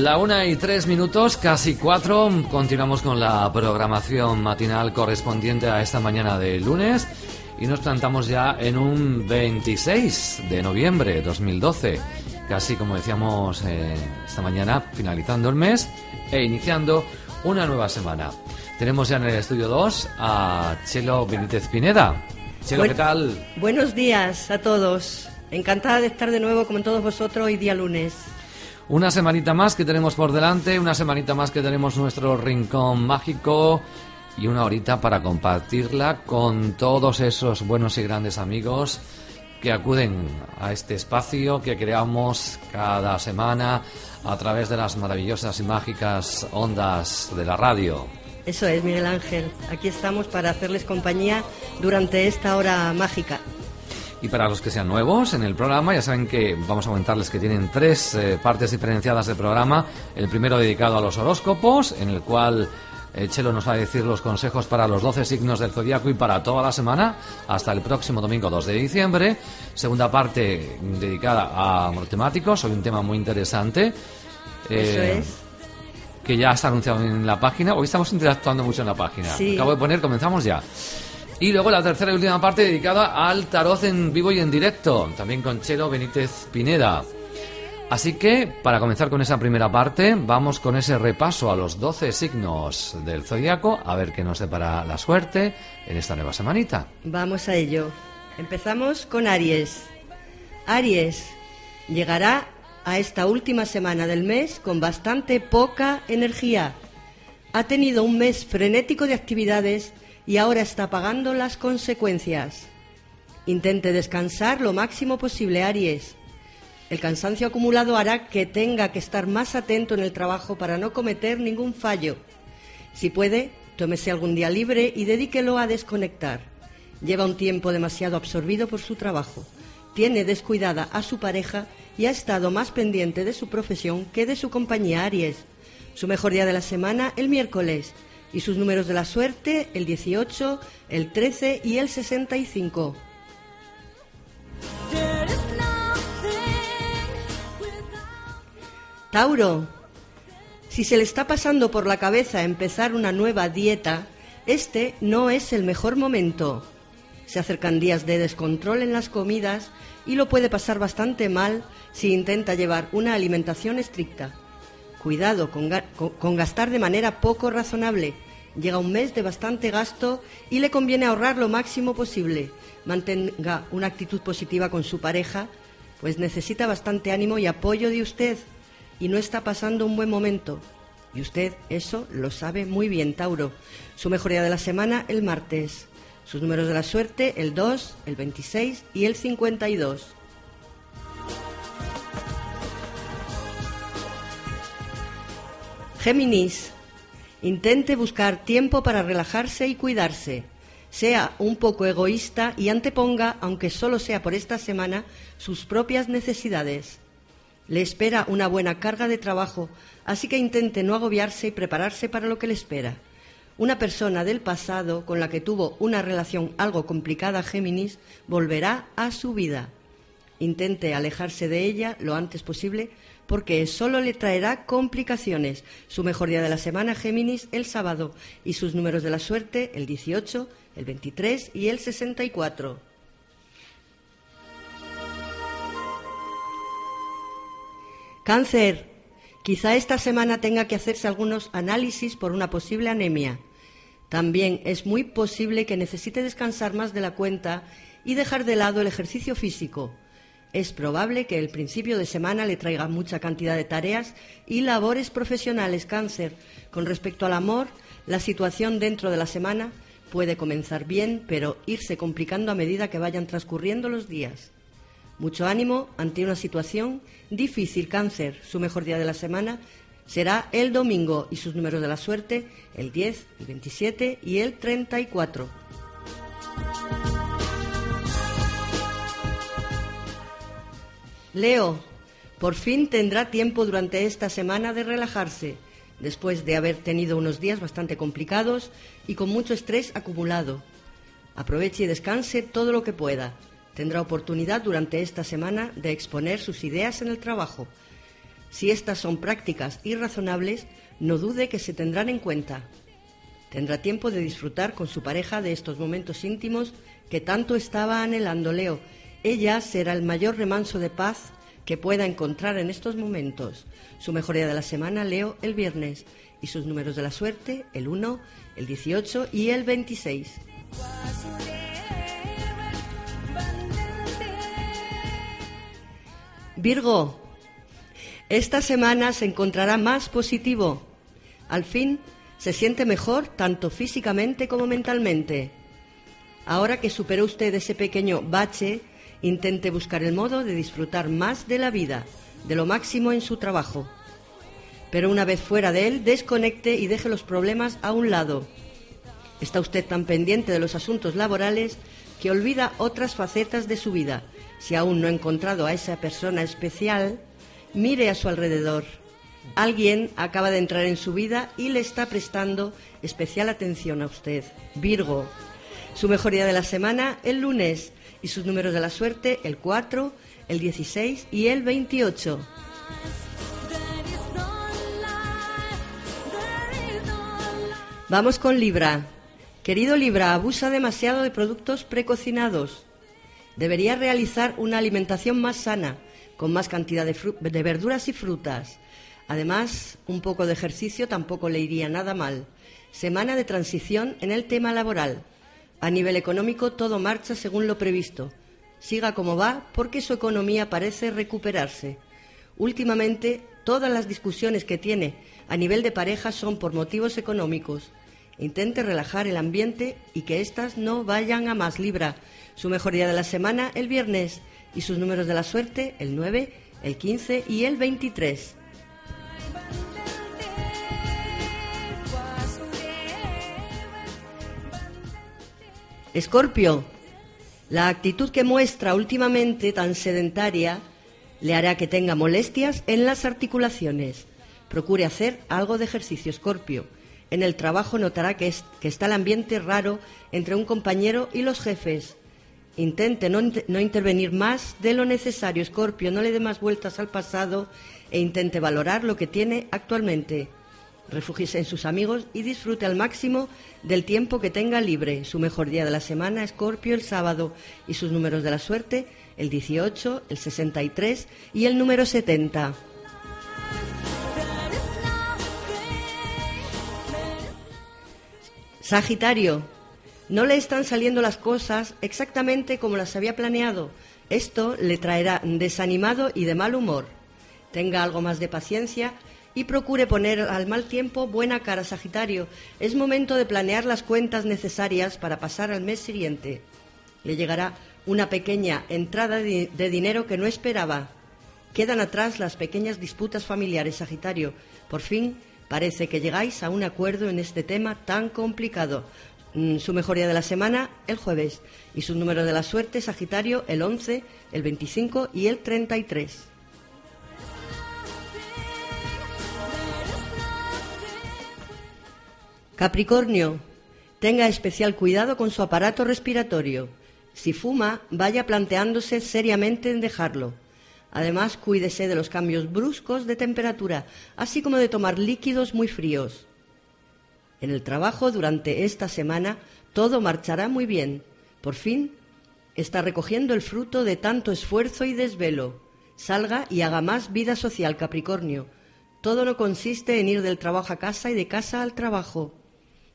La una y tres minutos, casi cuatro. Continuamos con la programación matinal correspondiente a esta mañana de lunes y nos plantamos ya en un 26 de noviembre de 2012. Casi como decíamos eh, esta mañana, finalizando el mes e iniciando una nueva semana. Tenemos ya en el estudio 2 a Chelo Benítez Pineda. Chelo, ¿qué tal? Buenos días a todos. Encantada de estar de nuevo con todos vosotros hoy día lunes. Una semanita más que tenemos por delante, una semanita más que tenemos nuestro rincón mágico y una horita para compartirla con todos esos buenos y grandes amigos que acuden a este espacio que creamos cada semana a través de las maravillosas y mágicas ondas de la radio. Eso es, Miguel Ángel. Aquí estamos para hacerles compañía durante esta hora mágica. Y para los que sean nuevos en el programa, ya saben que vamos a comentarles que tienen tres eh, partes diferenciadas del programa. El primero dedicado a los horóscopos, en el cual eh, Chelo nos va a decir los consejos para los 12 signos del zodiaco y para toda la semana, hasta el próximo domingo 2 de diciembre. Segunda parte dedicada a matemáticos, hoy un tema muy interesante. Eso eh, es. Que ya está anunciado en la página. Hoy estamos interactuando mucho en la página. Sí. Acabo de poner, comenzamos ya. Y luego la tercera y última parte dedicada al tarot en vivo y en directo, también con Chelo Benítez Pineda. Así que, para comenzar con esa primera parte, vamos con ese repaso a los 12 signos del zodiaco, a ver qué nos depara la suerte en esta nueva semanita. Vamos a ello. Empezamos con Aries. Aries llegará a esta última semana del mes con bastante poca energía. Ha tenido un mes frenético de actividades y ahora está pagando las consecuencias. Intente descansar lo máximo posible, Aries. El cansancio acumulado hará que tenga que estar más atento en el trabajo para no cometer ningún fallo. Si puede, tómese algún día libre y dedíquelo a desconectar. Lleva un tiempo demasiado absorbido por su trabajo. Tiene descuidada a su pareja y ha estado más pendiente de su profesión que de su compañía Aries. Su mejor día de la semana el miércoles y sus números de la suerte el 18, el 13 y el 65. Tauro, si se le está pasando por la cabeza empezar una nueva dieta, este no es el mejor momento. Se acercan días de descontrol en las comidas y lo puede pasar bastante mal si intenta llevar una alimentación estricta. Cuidado con, ga- con- con gastar de manera poco razonable. Llega un mes de bastante gasto y le conviene ahorrar lo máximo posible. Mantenga una actitud positiva con su pareja, pues necesita bastante ánimo y apoyo de usted y no está pasando un buen momento. Y usted eso lo sabe muy bien, Tauro. Su mejor día de la semana el martes. Sus números de la suerte el 2, el 26 y el 52. Géminis, intente buscar tiempo para relajarse y cuidarse. Sea un poco egoísta y anteponga, aunque solo sea por esta semana, sus propias necesidades. Le espera una buena carga de trabajo, así que intente no agobiarse y prepararse para lo que le espera. Una persona del pasado con la que tuvo una relación algo complicada, Géminis, volverá a su vida. Intente alejarse de ella lo antes posible porque solo le traerá complicaciones. Su mejor día de la semana, Géminis, el sábado, y sus números de la suerte, el 18, el 23 y el 64. Cáncer. Quizá esta semana tenga que hacerse algunos análisis por una posible anemia. También es muy posible que necesite descansar más de la cuenta y dejar de lado el ejercicio físico. Es probable que el principio de semana le traiga mucha cantidad de tareas y labores profesionales cáncer. Con respecto al amor, la situación dentro de la semana puede comenzar bien, pero irse complicando a medida que vayan transcurriendo los días. Mucho ánimo ante una situación difícil cáncer. Su mejor día de la semana será el domingo y sus números de la suerte el 10, el 27 y el 34. Leo, por fin tendrá tiempo durante esta semana de relajarse, después de haber tenido unos días bastante complicados y con mucho estrés acumulado. Aproveche y descanse todo lo que pueda. Tendrá oportunidad durante esta semana de exponer sus ideas en el trabajo. Si estas son prácticas y razonables, no dude que se tendrán en cuenta. Tendrá tiempo de disfrutar con su pareja de estos momentos íntimos que tanto estaba anhelando Leo. Ella será el mayor remanso de paz que pueda encontrar en estos momentos. Su mejor día de la semana, Leo, el viernes. Y sus números de la suerte, el 1, el 18 y el 26. Virgo, esta semana se encontrará más positivo. Al fin se siente mejor tanto físicamente como mentalmente. Ahora que superó usted ese pequeño bache, intente buscar el modo de disfrutar más de la vida, de lo máximo en su trabajo. Pero una vez fuera de él, desconecte y deje los problemas a un lado. Está usted tan pendiente de los asuntos laborales que olvida otras facetas de su vida. Si aún no ha encontrado a esa persona especial, mire a su alrededor. Alguien acaba de entrar en su vida y le está prestando especial atención a usted. Virgo, su mejor día de la semana el lunes y sus números de la suerte el 4, el 16 y el 28. Vamos con Libra. Querido Libra, abusa demasiado de productos precocinados. Debería realizar una alimentación más sana, con más cantidad de, de, verduras y frutas. Además, un poco de ejercicio tampoco le iría nada mal. Semana de transición en el tema laboral. A nivel económico todo marcha según lo previsto. Siga como va porque su economía parece recuperarse. Últimamente todas las discusiones que tiene a nivel de pareja son por motivos económicos. Intente relajar el ambiente y que éstas no vayan a más libra. Su mejor día de la semana el viernes y sus números de la suerte el 9, el 15 y el 23. Escorpio, la actitud que muestra últimamente tan sedentaria le hará que tenga molestias en las articulaciones. Procure hacer algo de ejercicio, Escorpio. En el trabajo notará que, que, está el ambiente raro entre un compañero y los jefes. Intente no, no intervenir más de lo necesario, Escorpio. No le dé más vueltas al pasado e intente valorar lo que tiene actualmente. Refúgiese en sus amigos y disfrute al máximo del tiempo que tenga libre. Su mejor día de la semana, Escorpio, el sábado. Y sus números de la suerte, el 18, el 63 y el número 70. Sagitario, no le están saliendo las cosas exactamente como las había planeado. Esto le traerá desanimado y de mal humor. Tenga algo más de paciencia y procure poner al mal tiempo buena cara, Sagitario. Es momento de planear las cuentas necesarias para pasar al mes siguiente. Le llegará una pequeña entrada de, dinero que no esperaba. Quedan atrás las pequeñas disputas familiares, Sagitario. Por fin parece que llegáis a un acuerdo en este tema tan complicado. Mm, su mejor día de la semana, el jueves. Y su número de la suerte, Sagitario, el 11, el 25 y el 33. Capricornio, tenga especial cuidado con su aparato respiratorio. Si fuma, vaya planteándose seriamente en dejarlo. Además, cuídese de los cambios bruscos de temperatura, así como de tomar líquidos muy fríos. En el trabajo durante esta semana todo marchará muy bien. Por fin está recogiendo el fruto de tanto esfuerzo y desvelo. Salga y haga más vida social, Capricornio. Todo no consiste en ir del trabajo a casa y de casa al trabajo.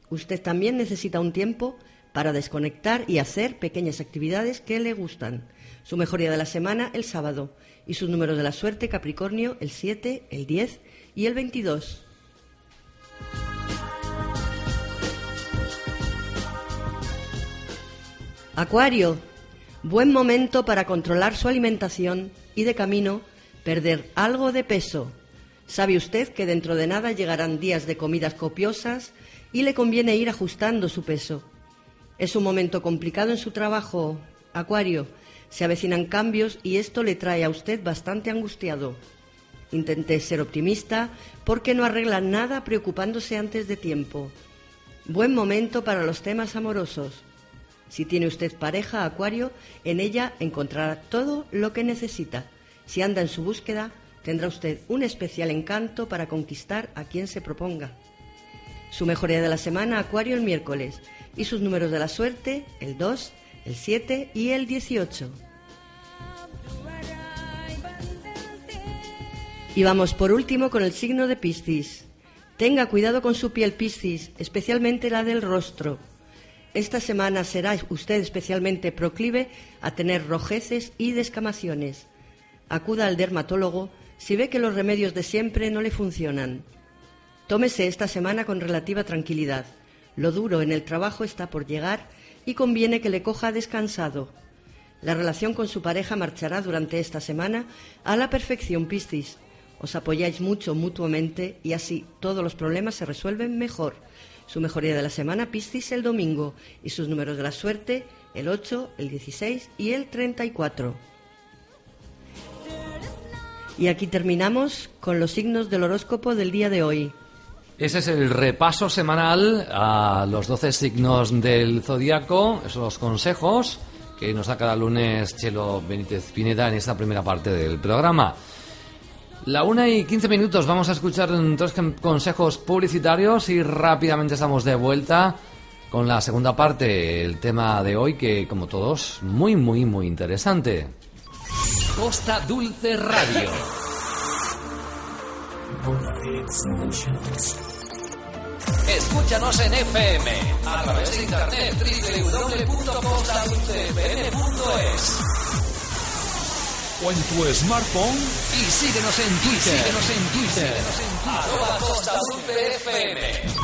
Usted también necesita un tiempo para desconectar y hacer pequeñas actividades que le gustan. Su mejor día de la semana, el sábado. Y sus números de la suerte, Capricornio, el 7, el 10 y el 22. Acuario, buen momento para controlar su alimentación y de camino perder algo de peso. Sabe usted que dentro de nada llegarán días de comidas copiosas y le conviene ir ajustando su peso. Es un momento complicado en su trabajo, Acuario. Se avecinan cambios y esto le trae a usted bastante angustiado. Intente ser optimista porque no arregla nada preocupándose antes de tiempo. Buen momento para los temas amorosos. Si tiene usted pareja, Acuario, en ella encontrará todo lo que necesita. Si anda en su búsqueda, tendrá usted un especial encanto para conquistar a quien se proponga. Su mejor día de la semana, Acuario el miércoles, y sus números de la suerte, el 2, el 7 y el 18. Y vamos por último con el signo de Piscis. Tenga cuidado con su piel Piscis, especialmente la del rostro. Esta semana será usted especialmente proclive a tener rojeces y descamaciones. Acuda al dermatólogo si ve que los remedios de siempre no le funcionan. Tómese esta semana con relativa tranquilidad. Lo duro en el trabajo está por llegar y conviene que le coja descansado. La relación con su pareja marchará durante esta semana a la perfección, Piscis os apoyáis mucho mutuamente y así todos los problemas se resuelven mejor. Su mejoría de la semana Piscis el domingo y sus números de la suerte el 8, el 16 y el 34. Y aquí terminamos con los signos del horóscopo del día de hoy. Ese es el repaso semanal a los 12 signos del zodiaco, esos consejos que nos da cada lunes Chelo Benítez Pineda en esta primera parte del programa. La una y quince minutos vamos a escuchar tres consejos publicitarios y rápidamente estamos de vuelta con la segunda parte, el tema de hoy que como todos muy muy muy interesante. Costa Dulce Radio. Escúchanos en FM a través de internet www.costadulcefm.es o en tu smartphone y síguenos en Twitter. Síguenos en Twitter. Síguenos en Twitter. Arroba Costa FM.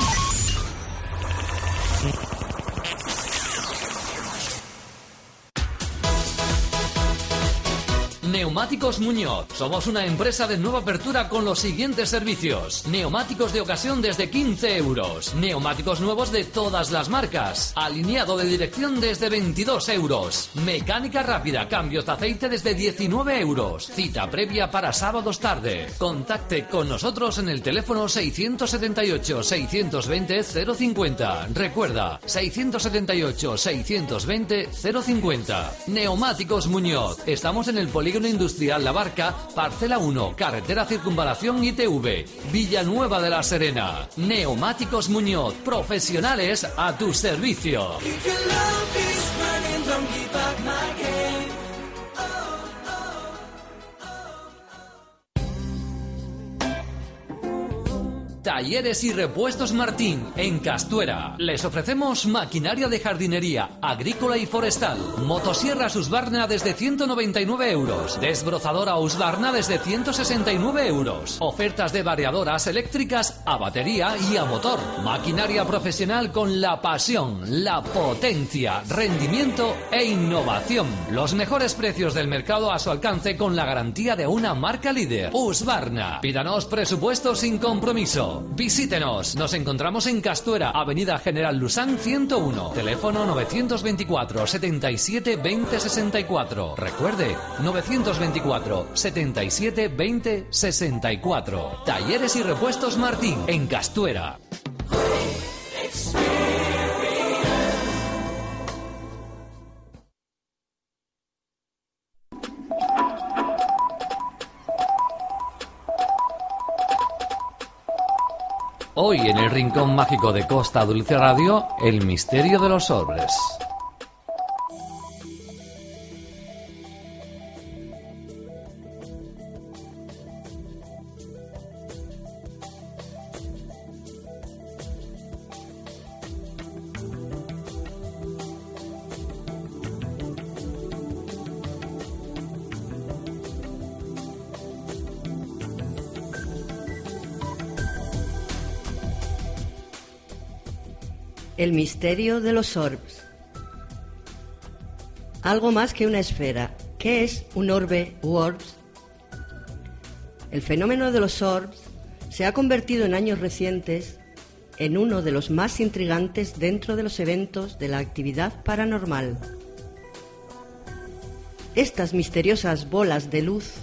Neumáticos Muñoz. Somos una empresa de nueva apertura con los siguientes servicios. Neumáticos de ocasión desde 15 euros. Neumáticos nuevos de todas las marcas. Alineado de dirección desde 22 euros. Mecánica rápida, cambios de aceite desde 19 euros. Cita previa para sábados tarde. Contacte con nosotros en el teléfono 678-620-050. Recuerda, 678-620-050. Neumáticos Muñoz. Estamos en el polígono Industrial La Barca, Parcela 1, Carretera Circunvalación ITV, Villanueva de la Serena. Neumáticos Muñoz, profesionales a tu servicio. Talleres y Repuestos Martín, en Castuera. Les ofrecemos maquinaria de jardinería, agrícola y forestal. Motosierra Husqvarna desde 199 euros. Desbrozadora Husqvarna desde 169 euros. Ofertas de variadoras eléctricas a batería y a motor. Maquinaria profesional con la pasión, la potencia, rendimiento e innovación. Los mejores precios del mercado a su alcance con la garantía de una marca líder. Husqvarna. Pídanos presupuesto sin compromiso. Visítenos. Nos encontramos en Castuera, Avenida General Lusán 101. Teléfono 924 77 20 64. Recuerde, 924 77 20 64. Talleres y repuestos Martín, en Castuera. Hoy en el Rincón Mágico de Costa Dulce Radio, el misterio de los orbes. Misterio de los orbs. Algo más que una esfera. ¿Qué es un orbe u orbs? El fenómeno de los orbs se ha convertido en años recientes en uno de los más intrigantes dentro de los eventos de la actividad paranormal. Estas misteriosas bolas de luz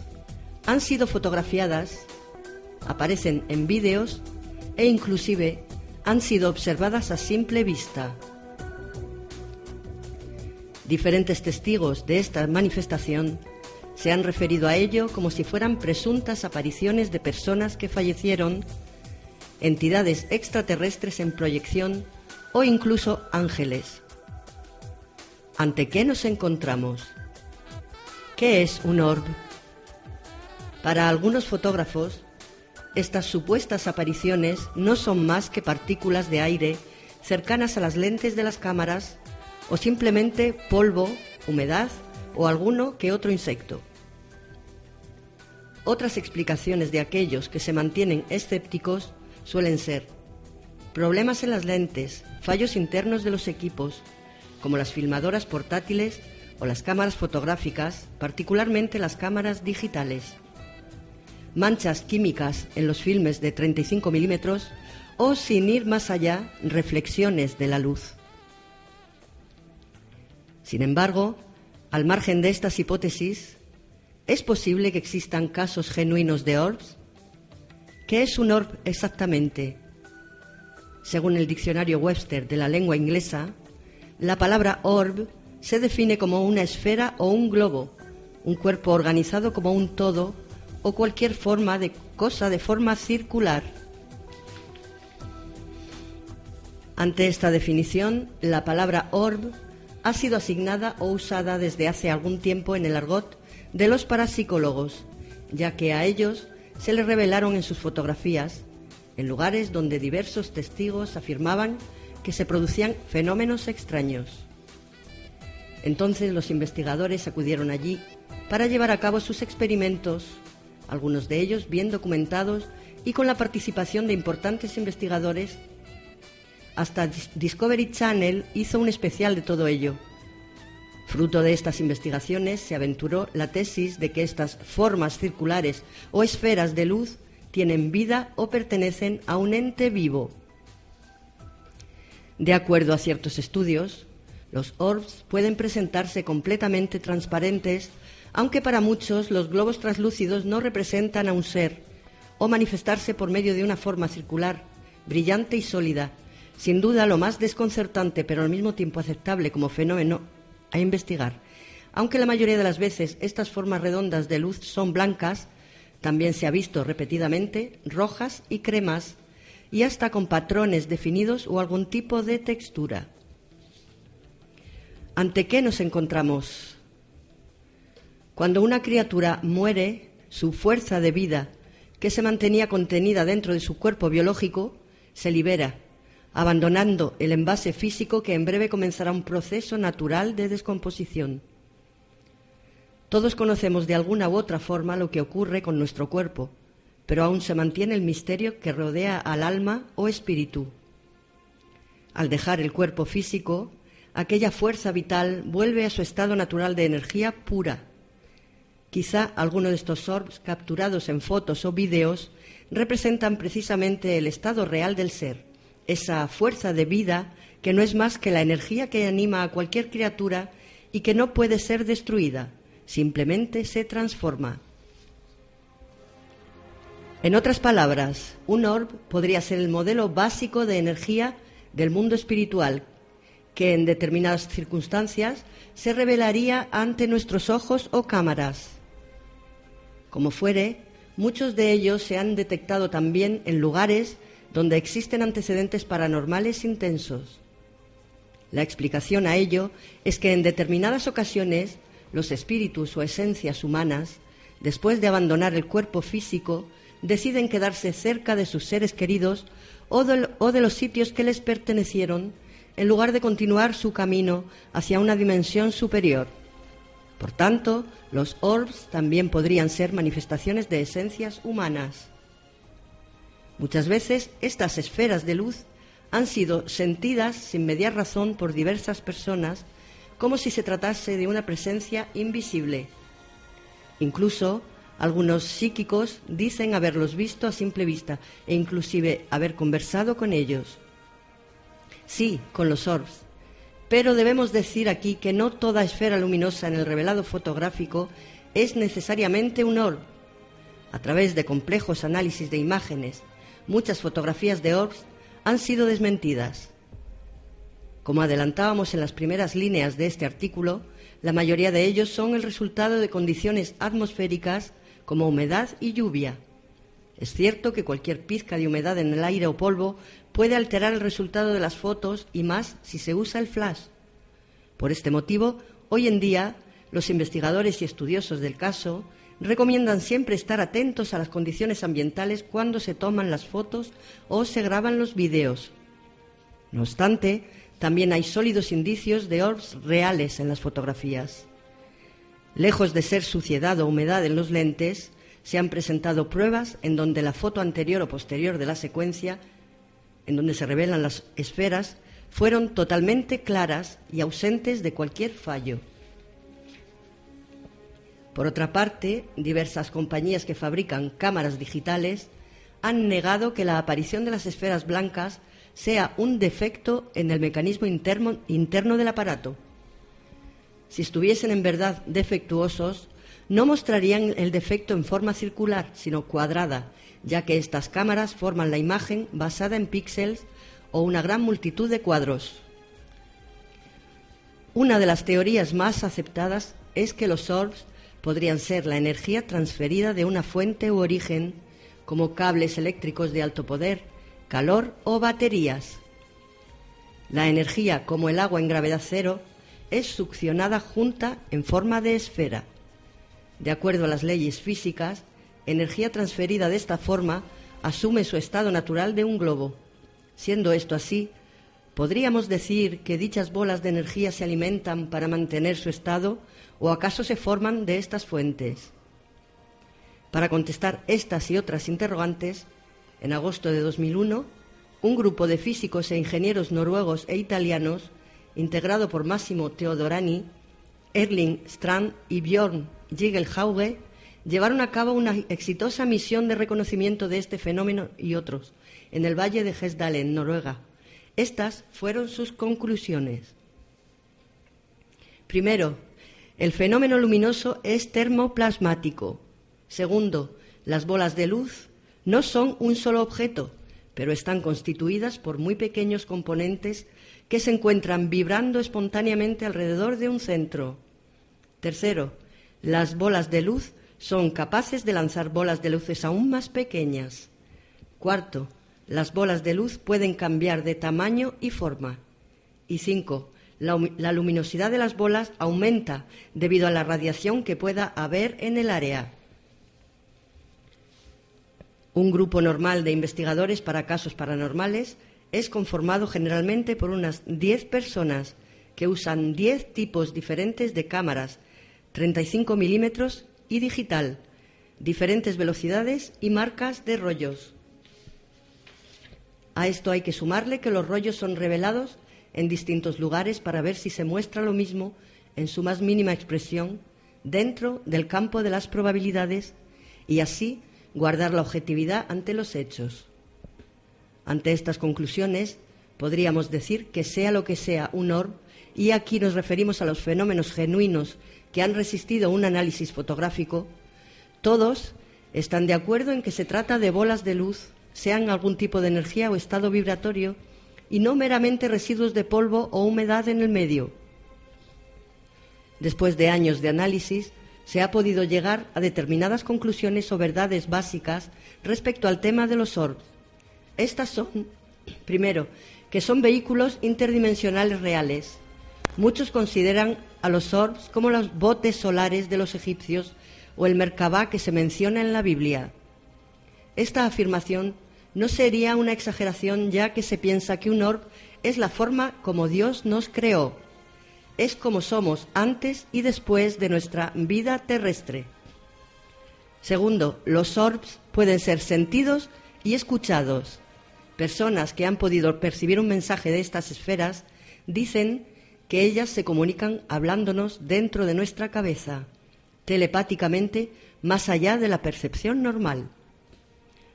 han sido fotografiadas, aparecen en vídeos e inclusive han sido observadas a simple vista. Diferentes testigos de esta manifestación se han referido a ello como si fueran presuntas apariciones de personas que fallecieron, entidades extraterrestres en proyección o incluso ángeles. ¿Ante qué nos encontramos? ¿Qué es un orb? Para algunos fotógrafos, estas supuestas apariciones no son más que partículas de aire cercanas a las lentes de las cámaras o simplemente polvo, humedad o alguno que otro insecto. Otras explicaciones de aquellos que se mantienen escépticos suelen ser problemas en las lentes, fallos internos de los equipos, como las filmadoras portátiles o las cámaras fotográficas, particularmente las cámaras digitales, manchas químicas en los filmes de 35 milímetros o, sin ir más allá, reflexiones de la luz. Sin embargo, al margen de estas hipótesis, ¿es posible que existan casos genuinos de orbs? ¿Qué es un orb exactamente? Según el diccionario Webster de la lengua inglesa, la palabra orb se define como una esfera o un globo, un cuerpo organizado como un todo o cualquier forma de cosa de forma circular. Ante esta definición, la palabra orb ha sido asignada o usada desde hace algún tiempo en el argot de los parapsicólogos, ya que a ellos se les revelaron en sus fotografías, en lugares donde diversos testigos afirmaban que se producían fenómenos extraños. Entonces los investigadores acudieron allí para llevar a cabo sus experimentos, algunos de ellos bien documentados y con la participación de importantes investigadores. Hasta Discovery Channel hizo un especial de todo ello. Fruto de estas investigaciones se aventuró la tesis de que estas formas circulares o esferas de luz tienen vida o pertenecen a un ente vivo. De acuerdo a ciertos estudios, los orbs pueden presentarse completamente transparentes, aunque para muchos los globos translúcidos no representan a un ser, o manifestarse por medio de una forma circular, brillante y sólida, sin duda lo más desconcertante pero al mismo tiempo aceptable como fenómeno a investigar. Aunque la mayoría de las veces estas formas redondas de luz son blancas, también se ha visto repetidamente rojas y cremas y hasta con patrones definidos o algún tipo de textura. ¿Ante qué nos encontramos? Cuando una criatura muere, su fuerza de vida, que se mantenía contenida dentro de su cuerpo biológico, se libera, abandonando el envase físico que en breve comenzará un proceso natural de descomposición. Todos conocemos de alguna u otra forma lo que ocurre con nuestro cuerpo, pero aún se mantiene el misterio que rodea al alma o espíritu. Al dejar el cuerpo físico, aquella fuerza vital vuelve a su estado natural de energía pura. Quizá alguno de estos orbs capturados en fotos o vídeos representan precisamente el estado real del ser, esa fuerza de vida que no es más que la energía que anima a cualquier criatura y que no puede ser destruida, simplemente se transforma. En otras palabras, un orb podría ser el modelo básico de energía del mundo espiritual que en determinadas circunstancias se revelaría ante nuestros ojos o cámaras. Como fuere, muchos de ellos se han detectado también en lugares donde existen antecedentes paranormales intensos. La explicación a ello es que en determinadas ocasiones los espíritus o esencias humanas, después de abandonar el cuerpo físico, deciden quedarse cerca de sus seres queridos o de, los sitios que les pertenecieron en lugar de continuar su camino hacia una dimensión superior. Por tanto, los orbs también podrían ser manifestaciones de esencias humanas. Muchas veces estas esferas de luz han sido sentidas sin mediar razón por diversas personas como si se tratase de una presencia invisible. Incluso algunos psíquicos dicen haberlos visto a simple vista e inclusive haber conversado con ellos. Sí, con los orbs. Pero debemos decir aquí que no toda esfera luminosa en el revelado fotográfico es necesariamente un orb. A través de complejos análisis de imágenes, muchas fotografías de orbs han sido desmentidas. Como adelantábamos en las primeras líneas de este artículo, la mayoría de ellos son el resultado de condiciones atmosféricas como humedad y lluvia. Es cierto que cualquier pizca de humedad en el aire o polvo puede alterar el resultado de las fotos y más si se usa el flash. Por este motivo, hoy en día, los investigadores y estudiosos del caso recomiendan siempre estar atentos a las condiciones ambientales cuando se toman las fotos o se graban los vídeos. No obstante, también hay sólidos indicios de orbs reales en las fotografías. Lejos de ser suciedad o humedad en los lentes, se han presentado pruebas en donde la foto anterior o posterior de la secuencia, en donde se revelan las esferas, fueron totalmente claras y ausentes de cualquier fallo. Por otra parte, diversas compañías que fabrican cámaras digitales han negado que la aparición de las esferas blancas sea un defecto en el mecanismo interno, del aparato. Si estuviesen en verdad defectuosos, no mostrarían el defecto en forma circular, sino cuadrada, ya que estas cámaras forman la imagen basada en píxeles o una gran multitud de cuadros. Una de las teorías más aceptadas es que los orbs podrían ser la energía transferida de una fuente u origen, como cables eléctricos de alto poder, calor o baterías. La energía, como el agua en gravedad cero, es succionada junta en forma de esfera. De acuerdo a las leyes físicas, energía transferida de esta forma asume su estado natural de un globo. Siendo esto así, ¿podríamos decir que dichas bolas de energía se alimentan para mantener su estado o acaso se forman de estas fuentes? Para contestar estas y otras interrogantes, en agosto de 2001, un grupo de físicos e ingenieros noruegos e italianos, integrado por Massimo Teodorani, Erling Strand y Björn Jigelhauge, llevaron a cabo una exitosa misión de reconocimiento de este fenómeno y otros en el valle de Hesdalen, Noruega. Estas fueron sus conclusiones. Primero, el fenómeno luminoso es termoplasmático. Segundo, las bolas de luz no son un solo objeto, pero están constituidas por muy pequeños componentes que se encuentran vibrando espontáneamente alrededor de un centro. Tercero, las bolas de luz son capaces de lanzar bolas de luces aún más pequeñas. Cuarto, las bolas de luz pueden cambiar de tamaño y forma. Y cinco, la, luminosidad de las bolas aumenta debido a la radiación que pueda haber en el área. Un grupo normal de investigadores para casos paranormales es conformado generalmente por unas 10 personas que usan 10 tipos diferentes de cámaras, 35 milímetros y digital, diferentes velocidades y marcas de rollos. A esto hay que sumarle que los rollos son revelados en distintos lugares para ver si se muestra lo mismo en su más mínima expresión dentro del campo de las probabilidades y así guardar la objetividad ante los hechos. Ante estas conclusiones, podríamos decir que sea lo que sea un orb, y aquí nos referimos a los fenómenos genuinos que han resistido un análisis fotográfico, todos están de acuerdo en que se trata de bolas de luz, sean algún tipo de energía o estado vibratorio, y no meramente residuos de polvo o humedad en el medio. Después de años de análisis, se ha podido llegar a determinadas conclusiones o verdades básicas respecto al tema de los orbs. Estas son, primero, que son vehículos interdimensionales reales. Muchos consideran a los orbs como los botes solares de los egipcios o el Merkabah que se menciona en la Biblia. Esta afirmación no sería una exageración ya que se piensa que un orb es la forma como Dios nos creó es como somos antes y después de nuestra vida terrestre. Segundo, los orbs pueden ser sentidos y escuchados. Personas que han podido percibir un mensaje de estas esferas dicen que ellas se comunican hablándonos dentro de nuestra cabeza, telepáticamente, más allá de la percepción normal.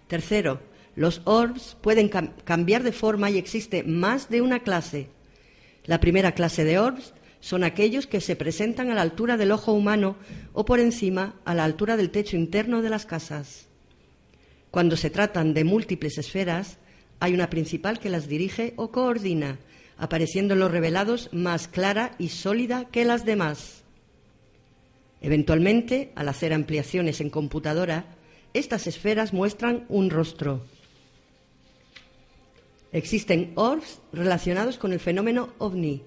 Tercero, los orbs pueden cambiar de forma y existe más de una clase. La primera clase de orbs son aquellos que se presentan a la altura del ojo humano o por encima a la altura del techo interno de las casas. Cuando se tratan de múltiples esferas, hay una principal que las dirige o coordina, apareciendo en los revelados más clara y sólida que las demás. Eventualmente, al hacer ampliaciones en computadora, estas esferas muestran un rostro. Existen orbs relacionados con el fenómeno ovni.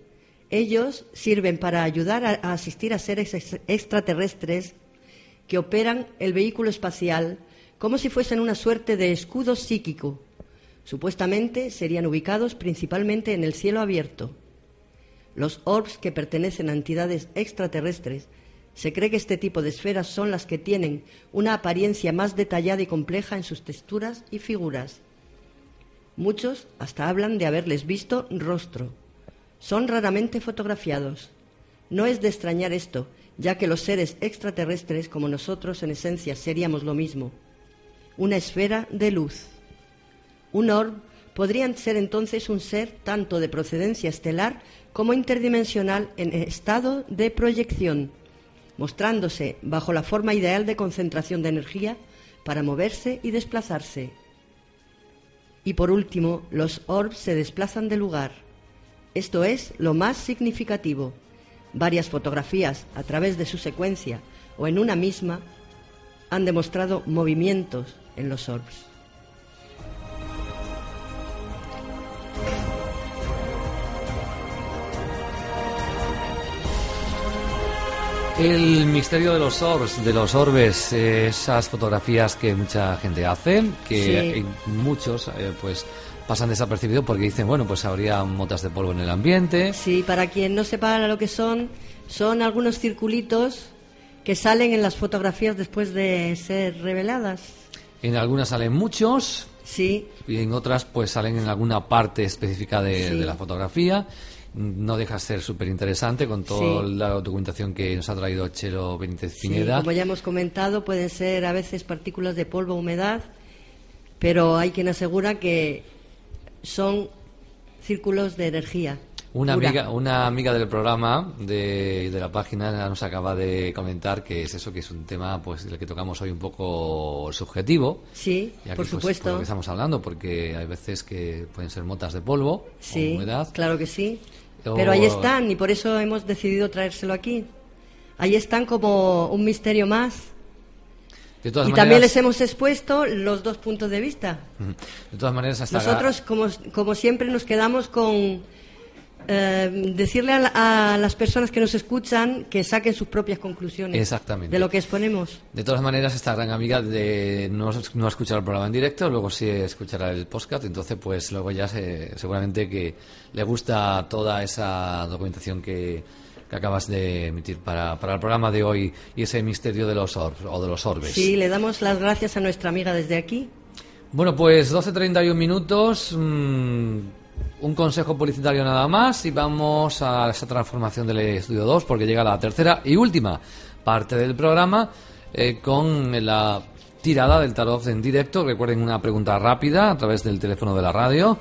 Ellos sirven para ayudar a, asistir a seres extraterrestres que operan el vehículo espacial como si fuesen una suerte de escudo psíquico. Supuestamente serían ubicados principalmente en el cielo abierto. Los orbs que pertenecen a entidades extraterrestres se cree que este tipo de esferas son las que tienen una apariencia más detallada y compleja en sus texturas y figuras. Muchos hasta hablan de haberles visto rostro. Son raramente fotografiados. No es de extrañar esto, ya que los seres extraterrestres como nosotros en esencia seríamos lo mismo. Una esfera de luz. Un orb podría ser entonces un ser tanto de procedencia estelar como interdimensional en estado de proyección mostrándose bajo la forma ideal de concentración de energía para moverse y desplazarse. Y por último, los orbs se desplazan de lugar. Esto es lo más significativo. Varias fotografías a través de su secuencia o en una misma han demostrado movimientos en los orbs. El misterio de los orbs, de los orbes, esas fotografías que mucha gente hace, que muchos eh, pues pasan desapercibidos porque dicen, bueno, pues habría motas de polvo en el ambiente. Sí, para quien no sepa lo que son, son algunos circulitos que salen en las fotografías después de ser reveladas. En algunas salen muchos. Sí. Y en otras pues salen en alguna parte específica de, de la fotografía no deja de ser súper interesante con toda la documentación que nos ha traído Chelo Benítez Pineda. como ya hemos comentado, pueden ser a veces partículas de polvo, humedad, pero hay quien asegura que son círculos de energía. Una amiga, una amiga del programa de, de, la página nos acaba de comentar que es eso, que es un tema pues del que tocamos hoy un poco subjetivo. Sí, por pues, supuesto. Por lo que estamos hablando, porque hay veces que pueden ser motas de polvo sí, o humedad. Claro que sí. Pero ahí están y por eso hemos decidido traérselo aquí. Ahí están como un misterio más. y también les hemos expuesto los dos puntos de vista. De todas maneras, hasta Nosotros, como, como siempre, nos quedamos con eh, decirle a, las personas que nos escuchan que saquen sus propias conclusiones Exactamente. de lo que exponemos. De todas maneras, esta gran amiga de no, no escuchar el programa en directo, luego sí escuchará el podcast, entonces pues luego ya seguramente que le gusta toda esa documentación que, acabas de emitir para, para, el programa de hoy y ese misterio de los orbs o de los orbes. Sí, le damos las gracias a nuestra amiga desde aquí. Bueno, pues 12.31 minutos. Mmm, un consejo publicitario nada más y vamos a esa transformación del estudio 2 porque llega la tercera y última parte del programa eh, con la tirada del tarot en directo. Recuerden una pregunta rápida a través del teléfono de la radio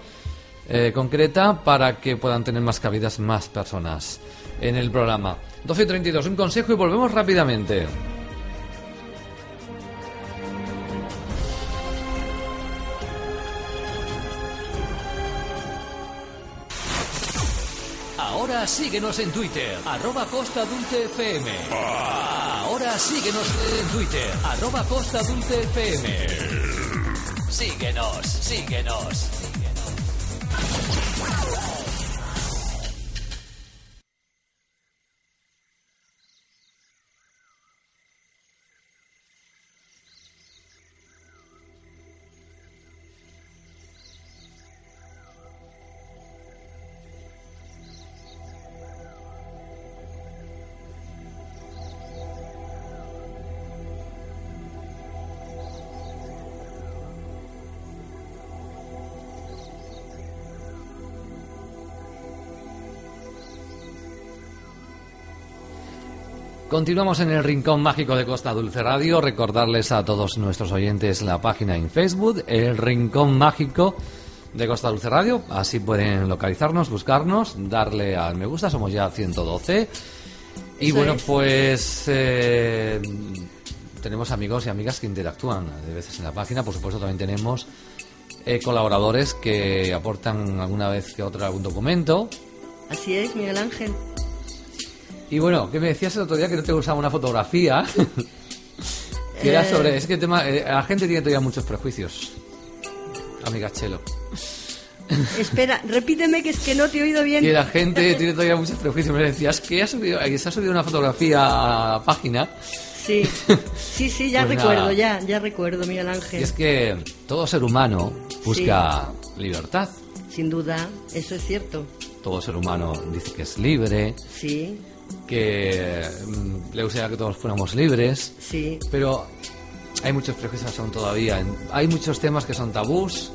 eh, concreta para que puedan tener más cabidas más personas en el programa. 12.32, un consejo y volvemos rápidamente. Síguenos en Twitter, arroba Costa Dulce FM. Ahora síguenos en Twitter, arroba Costa Dulce FM. Síguenos, síguenos. Continuamos en el Rincón Mágico de Costa Dulce Radio. Recordarles a todos nuestros oyentes la página en Facebook, el Rincón Mágico de Costa Dulce Radio. Así pueden localizarnos, buscarnos, darle al me gusta. Somos ya 112. Y bueno, pues eh, tenemos amigos y amigas que interactúan de veces en la página. Por supuesto, también tenemos eh, colaboradores que aportan alguna vez que otra algún documento. Así es, Miguel Ángel. Y bueno, que me decías el otro día que no te gustaba una fotografía. que era Eh. sobre. Es que el tema. eh, la gente tiene todavía muchos prejuicios. Amiga Chelo. Espera, repíteme que es que no te he oído bien. Que la gente tiene todavía muchos prejuicios. Me decías que, ha subido, que se ha subido una fotografía a página. Sí, sí, sí, ya Pues recuerdo, nada. ya, ya recuerdo, Miguel Y Ángel. es que todo ser humano busca libertad. Sin duda, eso es cierto. Todo ser humano dice que es libre, Sí, que mm, le gustaría que todos fuéramos libres. sí, Pero hay muchos prejuicios aún todavía. Hay muchos temas que son tabús.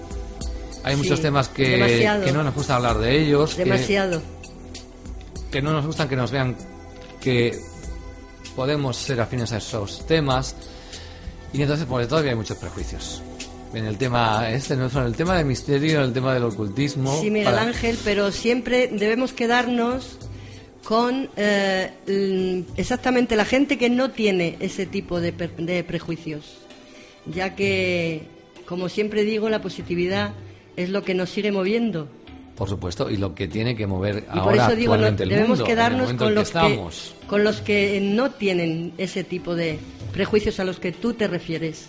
Hay Sí, muchos temas que, que no nos gusta hablar de ellos. demasiado. Que, no nos gustan que nos vean que podemos ser afines a esos temas. Y entonces, pues todavía hay muchos prejuicios. En el tema este, no en el tema del misterio, en el tema del ocultismo. Sí, Miguel para- Ángel, pero siempre debemos quedarnos con eh, exactamente la gente que no tiene ese tipo de, de prejuicios, ya que, como siempre digo, la positividad es lo que nos sigue moviendo. Por supuesto, y lo que tiene que mover Y por ahora eso digo, no- actualmente el debemos mundo, quedarnos con que los, que, estamos. con los que no tienen ese tipo de prejuicios a los que tú te refieres.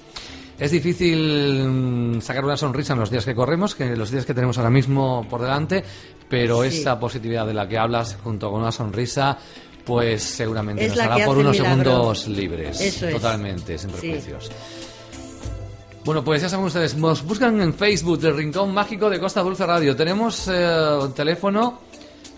Es difícil mm, sacar una sonrisa en los días que corremos, que los días que tenemos ahora mismo por delante, pero Sí. esa positividad de la que hablas, junto con una sonrisa, pues seguramente Es nos hará por unos segundos libres. Eso es. Totalmente, sin Sí. prejuicios. Bueno, pues ya saben ustedes, nos buscan en Facebook del Rincón Mágico de Costa Dulce Radio. Tenemos eh, un teléfono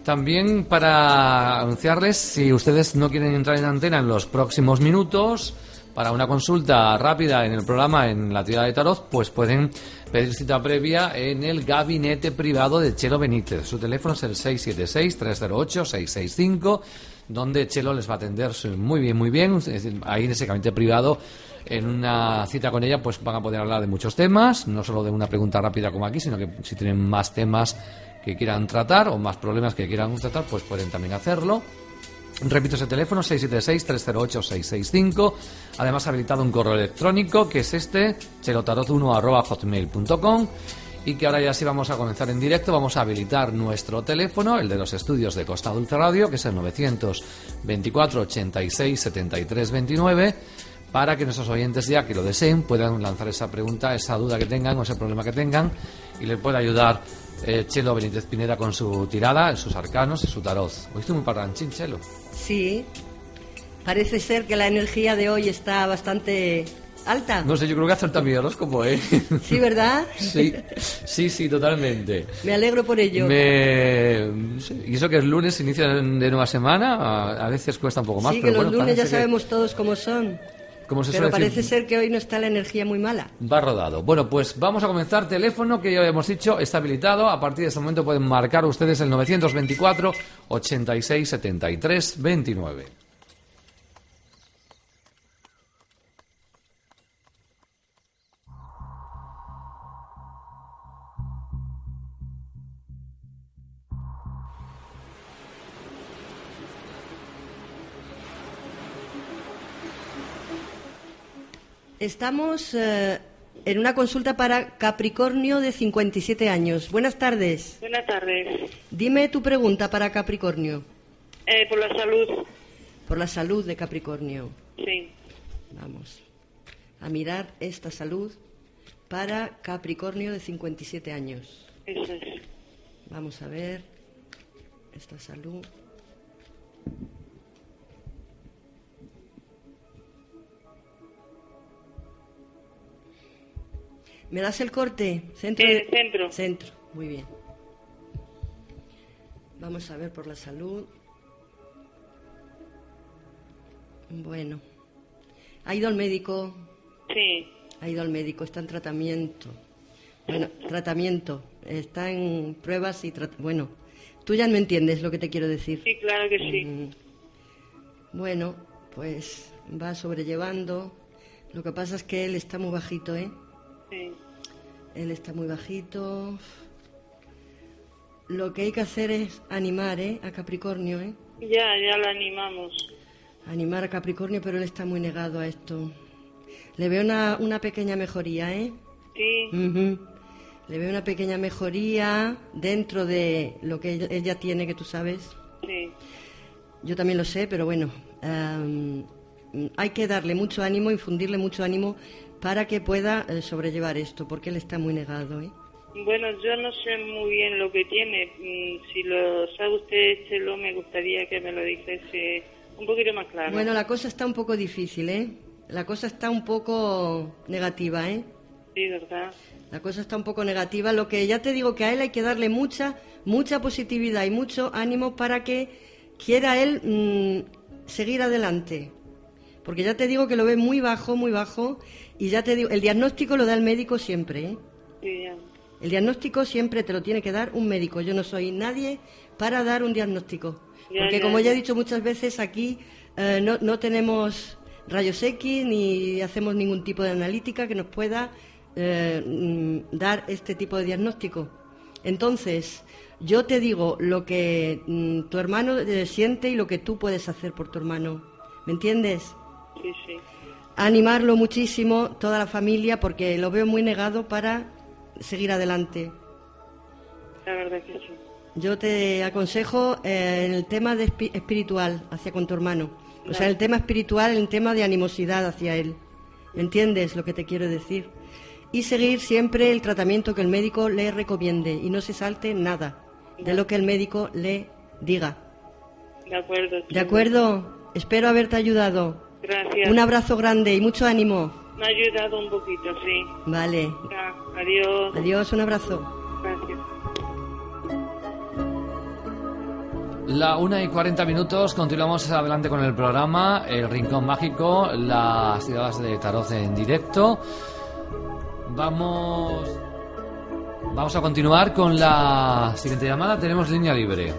también para anunciarles si ustedes no quieren entrar en antena en los próximos minutos para una consulta rápida en el programa en la tirada de tarot, pues pueden pedir cita previa en el gabinete privado de Chelo Benítez. Su teléfono es el 676-308-665, donde Chelo les va a atender muy bien, muy bien. Ahí en ese gabinete privado, en una cita con ella, pues van a poder hablar de muchos temas, no solo de una pregunta rápida como aquí, sino que si tienen más temas que quieran tratar o más problemas que quieran tratar, pues pueden también hacerlo. Repito ese teléfono, 676-308-665. Además, ha habilitado un correo electrónico que es este, chelotarot1.hotmail.com. Y que ahora ya sí vamos a comenzar en directo. Vamos a habilitar nuestro teléfono, el de los estudios de Costa Dulce Radio, que es el 924 86 73 29 para que nuestros oyentes ya que lo deseen puedan lanzar esa pregunta, esa duda que tengan o ese problema que tengan y le pueda ayudar eh, Chelo Benítez Pineda con su tirada, sus arcanos y su tarot. Hoy estoy muy parranchín, Chelo. Sí, parece ser que la energía de hoy está bastante alta. No sé, yo creo que acerta mi horóscopo, ¿eh? Sí, ¿verdad? sí, sí, sí, totalmente. Me alegro por ello. Me... Y eso que es lunes, inicio de nueva semana, a- veces cuesta un poco más, sí, que pero los bueno, lunes ya que, sabemos todos cómo son. Como se Pero suele parece decir, ser que hoy no está la energía muy mala. Va rodado. Bueno, pues vamos a comenzar. Teléfono que ya habíamos dicho está habilitado. A partir de este momento pueden marcar ustedes el 924 86 73 29. Estamos eh, en una consulta para Capricornio de 57 años. Buenas tardes. Buenas tardes. Dime tu pregunta para Capricornio. Eh, por la salud. Por la salud de Capricornio. Sí. Vamos a mirar esta salud para Capricornio de 57 años. Eso es. Vamos a ver esta salud. ¿Me das el corte? Centro. Eh, centro. Centro, muy bien. Vamos a ver por la salud. Bueno. ¿Ha ido al médico? Sí. Ha ido al médico, está en tratamiento. Bueno, tratamiento. Está en pruebas y Bueno, tú ya me entiendes lo que te quiero decir. Sí, claro que sí. Mm. Bueno, pues va sobrellevando. Lo que pasa es que él está muy bajito, ¿eh? Sí. Él está muy bajito. Lo que hay que hacer es animar, ¿eh? A Capricornio, ¿eh? Ya, ya la animamos. Animar a Capricornio, pero él está muy negado a esto. Le veo una, una pequeña mejoría, ¿eh? Sí. Le veo una pequeña mejoría dentro de lo que ella- ella tiene, que tú sabes. Sí. Yo también lo sé, pero bueno, em, hay que darle mucho ánimo, infundirle mucho ánimo para que pueda eh, sobrellevar esto, porque él está muy negado. ¿eh? Bueno, yo no sé muy bien lo que tiene. Mm, Si lo sabe usted, Chelo, me gustaría que me lo dijese un poquito más claro. Bueno, la cosa está un poco difícil, ¿eh? La cosa está un poco negativa, ¿eh? Sí, ¿verdad? La cosa está un poco negativa. Lo que ya te digo que a él hay que darle mucha, mucha positividad y mucho ánimo para que quiera él mm, seguir adelante. Porque ya te digo que lo ve muy bajo, muy bajo. Y ya te digo, el diagnóstico lo da el médico siempre, ¿eh? El diagnóstico siempre te lo tiene que dar un médico. Yo no soy nadie para dar un diagnóstico. Porque como ya he dicho muchas veces, aquí eh, no, no tenemos rayos X ni hacemos ningún tipo de analítica que nos pueda eh, mm, dar este tipo de diagnóstico. Entonces, yo te digo lo que mm, tu hermano siente y lo que tú puedes hacer por tu hermano. ¿Me entiendes? Sí, sí. Animarlo muchísimo, toda la familia, porque lo veo muy negado para seguir adelante. La verdad que sí. Yo te aconsejo eh, el tema de espi- espiritual hacia con tu hermano. O sea, el tema espiritual, el tema de animosidad hacia él. ¿Me entiendes lo que te quiero decir? Y seguir siempre el tratamiento que el médico le recomiende y no se salte nada de lo que el médico le diga. De acuerdo. ¿De acuerdo? Espero haberte ayudado. Gracias. Un abrazo grande y mucho ánimo. Me ha ayudado un poquito, sí. Vale. Ya, Adiós. Adiós, un abrazo. Gracias. La una y 40 minutos, continuamos adelante con el programa El Rincón Mágico, las tiradas de tarot en directo. Vamos. Vamos a continuar con la siguiente llamada. Tenemos línea libre.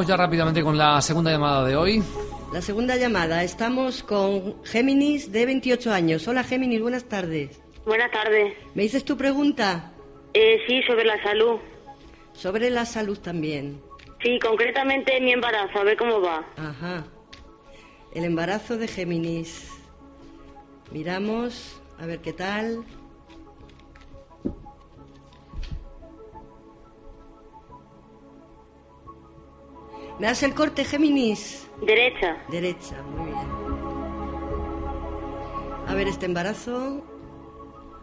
Vamos ya rápidamente con la segunda llamada de hoy. La segunda llamada. Estamos con Géminis de 28 años. Hola Géminis, buenas tardes. Buenas tardes. ¿Me dices tu pregunta? Eh, sí, sobre la salud. Sobre la salud también. Sí, concretamente mi embarazo, a ver cómo va. Ajá. El embarazo de Géminis. Miramos, a ver qué tal. ¿Me das el corte, Géminis? Derecha. Derecha, muy bien. A ver, este embarazo.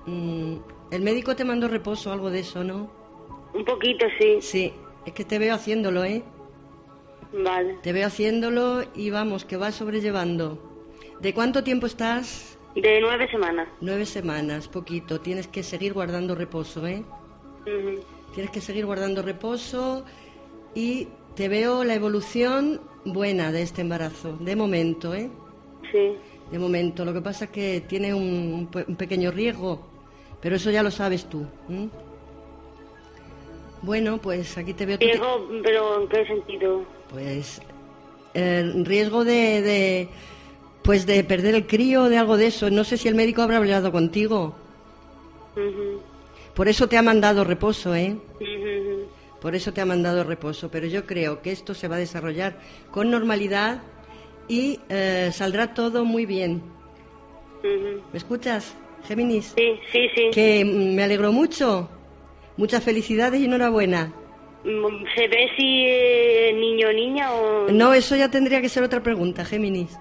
mm, el médico te mandó reposo, algo de eso, ¿no? Un poquito, sí. Sí, es que te veo haciéndolo, ¿eh? Vale. Te veo haciéndolo y vamos, que vas sobrellevando. ¿De cuánto tiempo estás? De nueve semanas. Nueve semanas, poquito. Tienes que seguir guardando reposo, ¿eh? Tienes que seguir guardando reposo y te veo la evolución buena de este embarazo, de momento, ¿eh? Sí. De momento. Lo que pasa es que tiene un, un pe- un pequeño riesgo, pero eso ya lo sabes tú. Bueno, pues aquí te veo. Riesgo, pero ¿en qué sentido? Pues eh, riesgo de, de, pues de perder el crío o de algo de eso. No sé si el médico habrá hablado contigo. Por eso te ha mandado reposo, ¿eh? Ujú. Por eso te ha mandado reposo. Pero yo creo que esto se va a desarrollar con normalidad y eh, saldrá todo muy bien. ¿Me escuchas, Géminis? Sí, sí, sí. Que me alegro mucho. Muchas felicidades y enhorabuena. Mm, ¿Se ve si es niño o niña o...? No, eso ya tendría que ser otra pregunta, Géminis.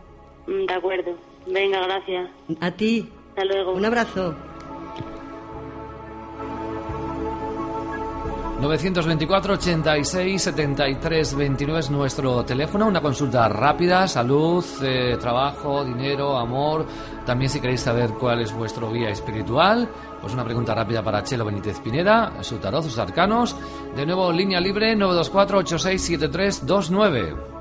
Mm, De acuerdo. Venga, gracias. A ti. Hasta luego. Un abrazo. 924 86 73 29 es nuestro teléfono. Una consulta rápida, salud, eh, trabajo, dinero, amor. También si queréis saber cuál es vuestro guía espiritual, pues una pregunta rápida para Chelo Benítez Pineda, su tarot, sus arcanos. De nuevo, línea libre 924 86 73 29.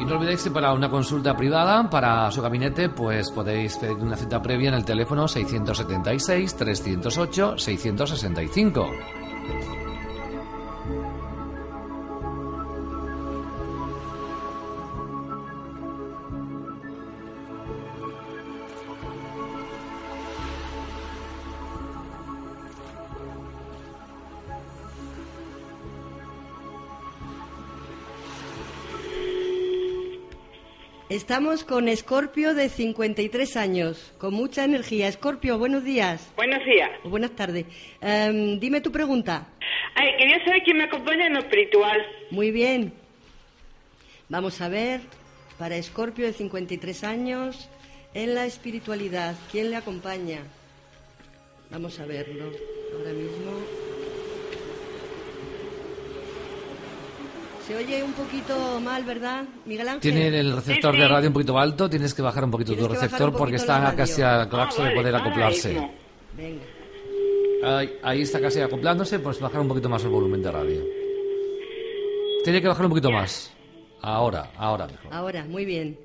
Y no olvidéis que para una consulta privada para su gabinete, pues podéis pedir una cita previa en el teléfono 676-308-665. Estamos con Escorpio de 53 años, con mucha energía. Escorpio, buenos días. Buenos días. O buenas tardes. Em, dime tu pregunta. Ay, quería saber quién me acompaña en lo espiritual. Muy bien. Vamos a ver, para Escorpio de 53 años, en la espiritualidad, ¿quién le acompaña? Vamos a verlo ahora mismo. Se oye un poquito mal, ¿verdad, Miguel Ángel? Tiene el receptor Sí, de sí. radio un poquito alto, tienes que bajar un poquito Tienes tu receptor porque está la casi al colapso Ah, de vale. poder Ah, acoplarse. Venga. Ahí, ahí está casi acoplándose, pues bajar un poquito más el volumen de radio. Tiene que bajar un poquito más. Ahora, ahora mejor. Ahora, muy bien.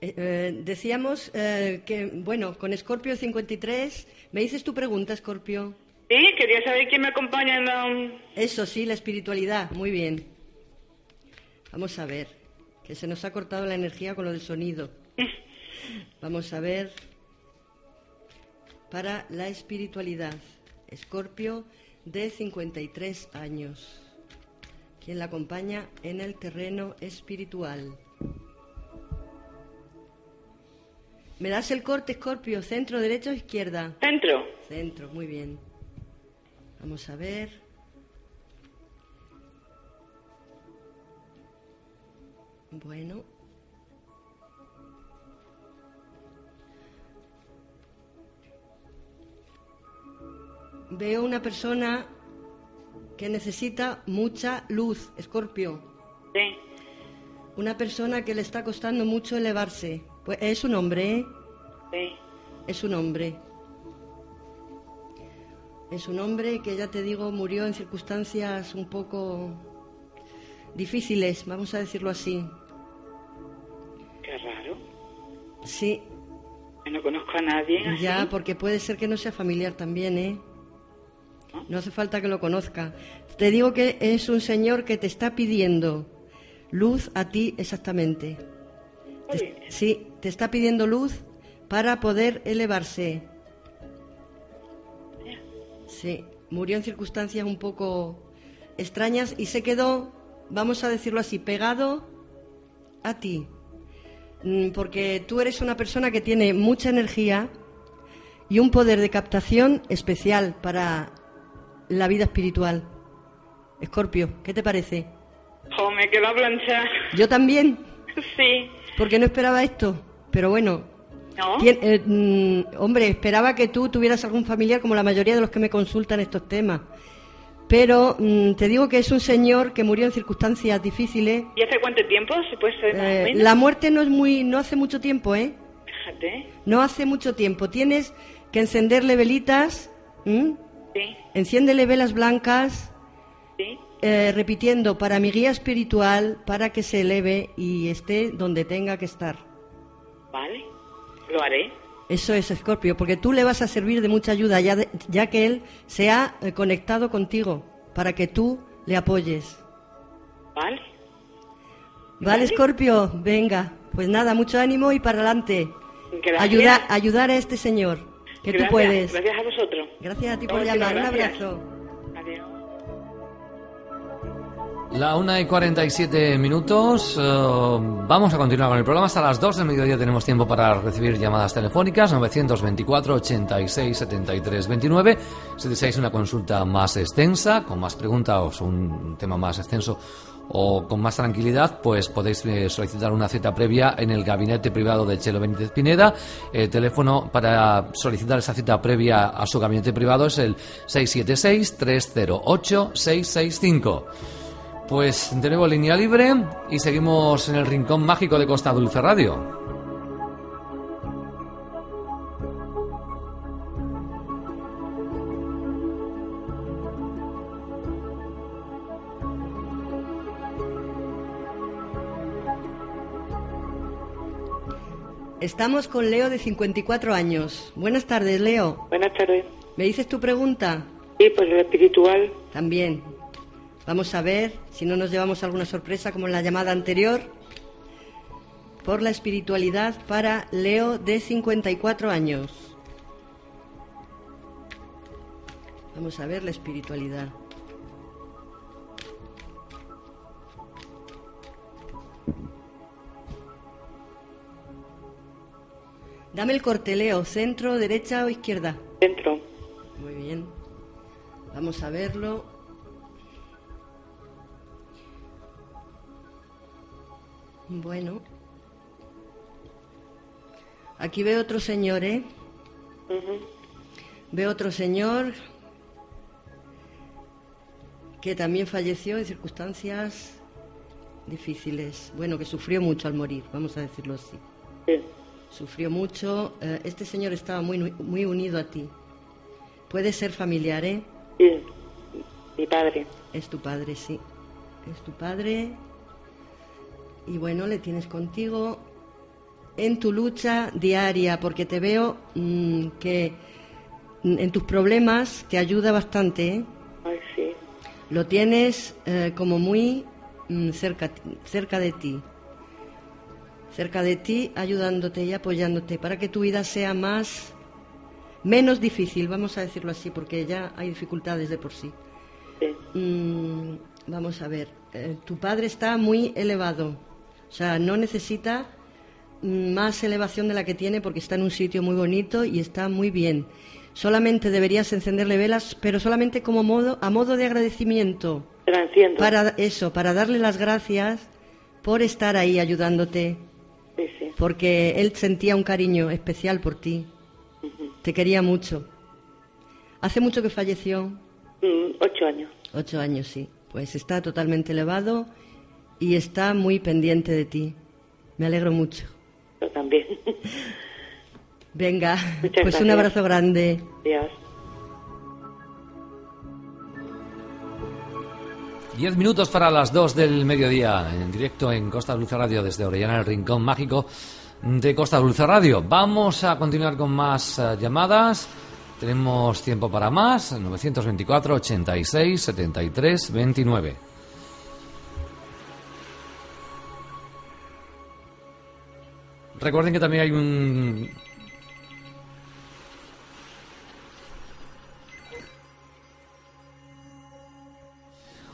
Eh, eh, decíamos eh, que, bueno, con Escorpio 53, ¿me dices tu pregunta, Escorpio? Sí, quería saber quién me acompaña en lo... Eso sí, la espiritualidad, muy bien. Vamos a ver, que se nos ha cortado la energía con lo del sonido. Vamos a ver, para la espiritualidad, Escorpio de 53 años. ¿Quién la acompaña en el terreno espiritual? ¿Me das el corte, Escorpio? ¿Centro, derecha o izquierda? Centro. Centro, muy bien. Vamos a ver. Bueno. Veo una persona que necesita mucha luz, Escorpio. Sí. Una persona que le está costando mucho elevarse. Pues es un hombre, ¿eh? Sí. Es un hombre. Es un hombre que ya te digo murió en circunstancias un poco difíciles, vamos a decirlo así. Qué raro. Sí, no conozco a nadie así. ya, porque puede ser que no sea familiar también, ¿eh? No hace falta que lo conozca. Te digo que es un señor que te está pidiendo luz a ti exactamente. Te- sí, te está pidiendo luz para poder elevarse. Sí, murió en circunstancias un poco extrañas y se quedó, vamos a decirlo así, pegado a ti. Mm, Porque tú eres una persona que tiene mucha energía y un poder de captación especial para la vida espiritual. Escorpio, ¿qué te parece? jo, me quedó planchar. Yo también, sí. porque no esperaba esto, pero bueno. ¿No? Eh, mm, hombre, esperaba que tú tuvieras algún familiar como la mayoría de los que me consultan estos temas. Pero mm, te digo que es un señor que murió en circunstancias difíciles. ¿Y hace cuánto tiempo? ¿Se puede saber más o Eh, la muerte no es muy, no hace mucho tiempo, ¿eh? Fíjate. No hace mucho tiempo. Tienes que encenderle velitas, ¿m? Sí, enciéndele velas blancas, sí. eh, repitiendo para mi guía espiritual, para que se eleve y esté donde tenga que estar. Vale. Lo haré. Eso es, Escorpio, porque tú le vas a servir de mucha ayuda, ya, de- ya que él se ha eh, conectado contigo, para que tú le apoyes. Vale. ¿Vale, Escorpio? Venga, pues nada, mucho ánimo y para adelante. Gracias. Ayuda, ayudar a este señor, que Gracias, tú puedes. Gracias a vosotros. Gracias a ti por llamar, un abrazo. La una y 47 minutos. eh, vamos a continuar con el programa. Hasta las 2 del mediodía tenemos tiempo para recibir llamadas telefónicas. 924 86 73 29. Si deseáis una consulta más extensa, con más preguntas o un tema más extenso o con más tranquilidad, pues podéis eh, solicitar una cita previa en el gabinete privado de Chelo Benítez Pineda. El teléfono para solicitar esa cita previa a su gabinete privado es el 676 308 665. Pues de nuevo línea libre y seguimos en el rincón mágico de Costa Dulce Radio. Estamos con Leo de 54 años. Buenas tardes, Leo. Buenas tardes. ¿Me dices tu pregunta? Sí, por lo espiritual. También. Vamos a ver si no nos llevamos alguna sorpresa como en la llamada anterior. Por la espiritualidad para Leo de 54 años. Vamos a ver la espiritualidad. Dame el corteleo, centro, derecha o izquierda. Centro. Muy bien. Vamos a verlo. Bueno. Aquí veo otro señor, ¿eh? Veo otro señor que también falleció en circunstancias difíciles. Bueno, que sufrió mucho al morir, vamos a decirlo así. Sí. Sufrió mucho. Eh, este señor estaba muy, muy unido a ti. Puede ser familiar, ¿eh? Sí. Mi padre. Es tu padre, sí. Es tu padre. Y bueno, le tienes contigo en tu lucha diaria, porque te veo mm, que en tus problemas te ayuda bastante, ¿eh? Ay, sí. Lo tienes eh, como muy mm, cerca, cerca de ti. Cerca de ti, ayudándote y apoyándote para que tu vida sea más menos difícil, vamos a decirlo así, porque ya hay dificultades de por sí. Sí. Mm, vamos a ver, eh, tu padre está muy elevado, o sea, no necesita más elevación de la que tiene porque está en un sitio muy bonito y está muy bien. Solamente deberías encenderle velas, pero solamente como modo, a modo de agradecimiento. Para eso, para darle las gracias por estar ahí ayudándote, Sí, sí. porque él sentía un cariño especial por ti, te quería mucho. Hace mucho que falleció, Mm, ocho años. ocho años, sí. Pues está totalmente elevado y está muy pendiente de ti. Me alegro mucho. Yo también. Venga, Muchas pues un abrazo grande. Adiós. 10 minutos para las 2 del mediodía, en directo en Costa Dulce Radio desde Orellana, el Rincón Mágico de Costa Dulce Radio. Vamos a continuar con más eh, llamadas. Tenemos tiempo para más. 924 86 73 29. Recuerden que también hay un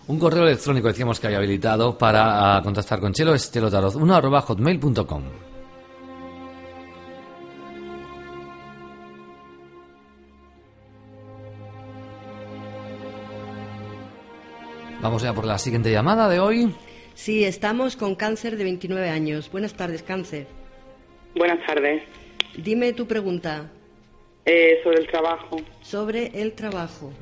Un correo electrónico decíamos que hay habilitado para ah, contactar con Chelo, es chelotarot1 arroba hotmail.com. Vamos ya por la siguiente llamada de hoy. Sí, estamos con cáncer de 29 años. Buenas tardes, cáncer. Buenas tardes. Dime tu pregunta Eh, sobre el trabajo. sobre el trabajo.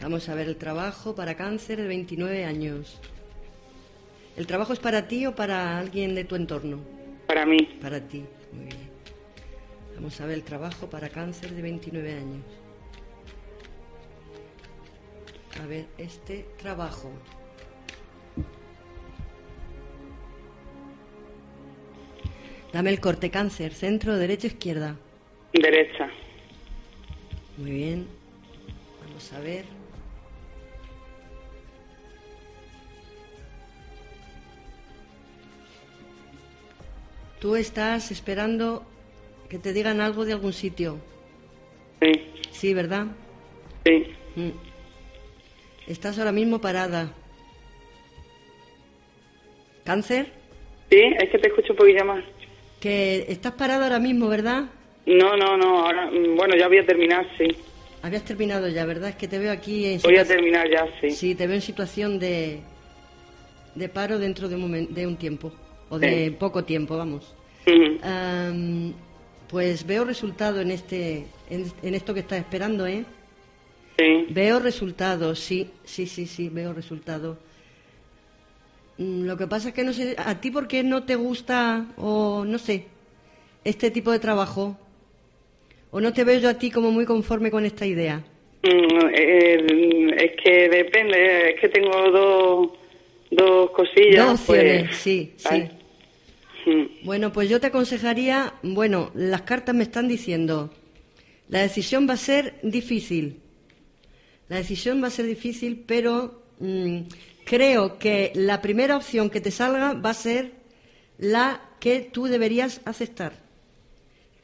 Vamos a ver el trabajo para cáncer de 29 años. ¿El trabajo es para ti o para alguien de tu entorno? Para mí. Para ti, muy bien. Vamos a ver el trabajo para cáncer de 29 años. A ver, este trabajo. Dame el corte cáncer, centro, derecha, izquierda. Derecha. Muy bien. Vamos a ver. Tú estás esperando que te digan algo de algún sitio. Sí. Sí, ¿verdad? Sí. Mm. Estás ahora mismo parada. ¿Cáncer? Sí, es que te escucho un poquillo más. Que estás parada ahora mismo, ¿verdad? No, no, no. Ahora, mm, bueno, ya voy a terminar, sí. Habías terminado ya, ¿verdad? Es que te veo aquí en Voy a terminar ya, sí. Sí, te veo en situación de, de paro dentro de un, de un tiempo, o de Sí. poco tiempo, vamos. Pues veo resultado en, este, en, en esto que estás esperando, ¿eh? Sí. Veo resultados, sí, sí, sí, sí, veo resultados. Mm, Lo que pasa es que no sé, ¿a ti por qué no te gusta, o no sé, este tipo de trabajo? ¿O no te veo yo a ti como muy conforme con esta idea? Mm, eh, es que depende, es que tengo dos, dos cosillas. Dos opciones, pues, sí, sí. Mm, Bueno, pues yo te aconsejaría, bueno, las cartas me están diciendo, la decisión va a ser difícil. La decisión va a ser difícil, pero mm, creo que la primera opción que te salga va a ser la que tú deberías aceptar.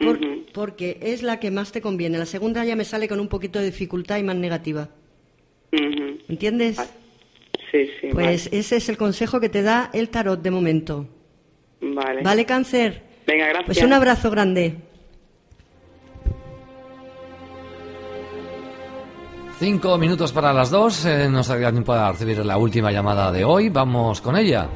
Por-. Porque es la que más te conviene. La segunda ya me sale con un poquito de dificultad y más negativa. ¿Entiendes? Sí, sí. Pues ese es el consejo que te da el tarot de momento. vale. Vale. Vale, cáncer. Venga, gracias. Pues un abrazo grande. Cinco minutos para las dos. eh, nos ha tiempo recibir la última llamada de hoy. Vamos con ella.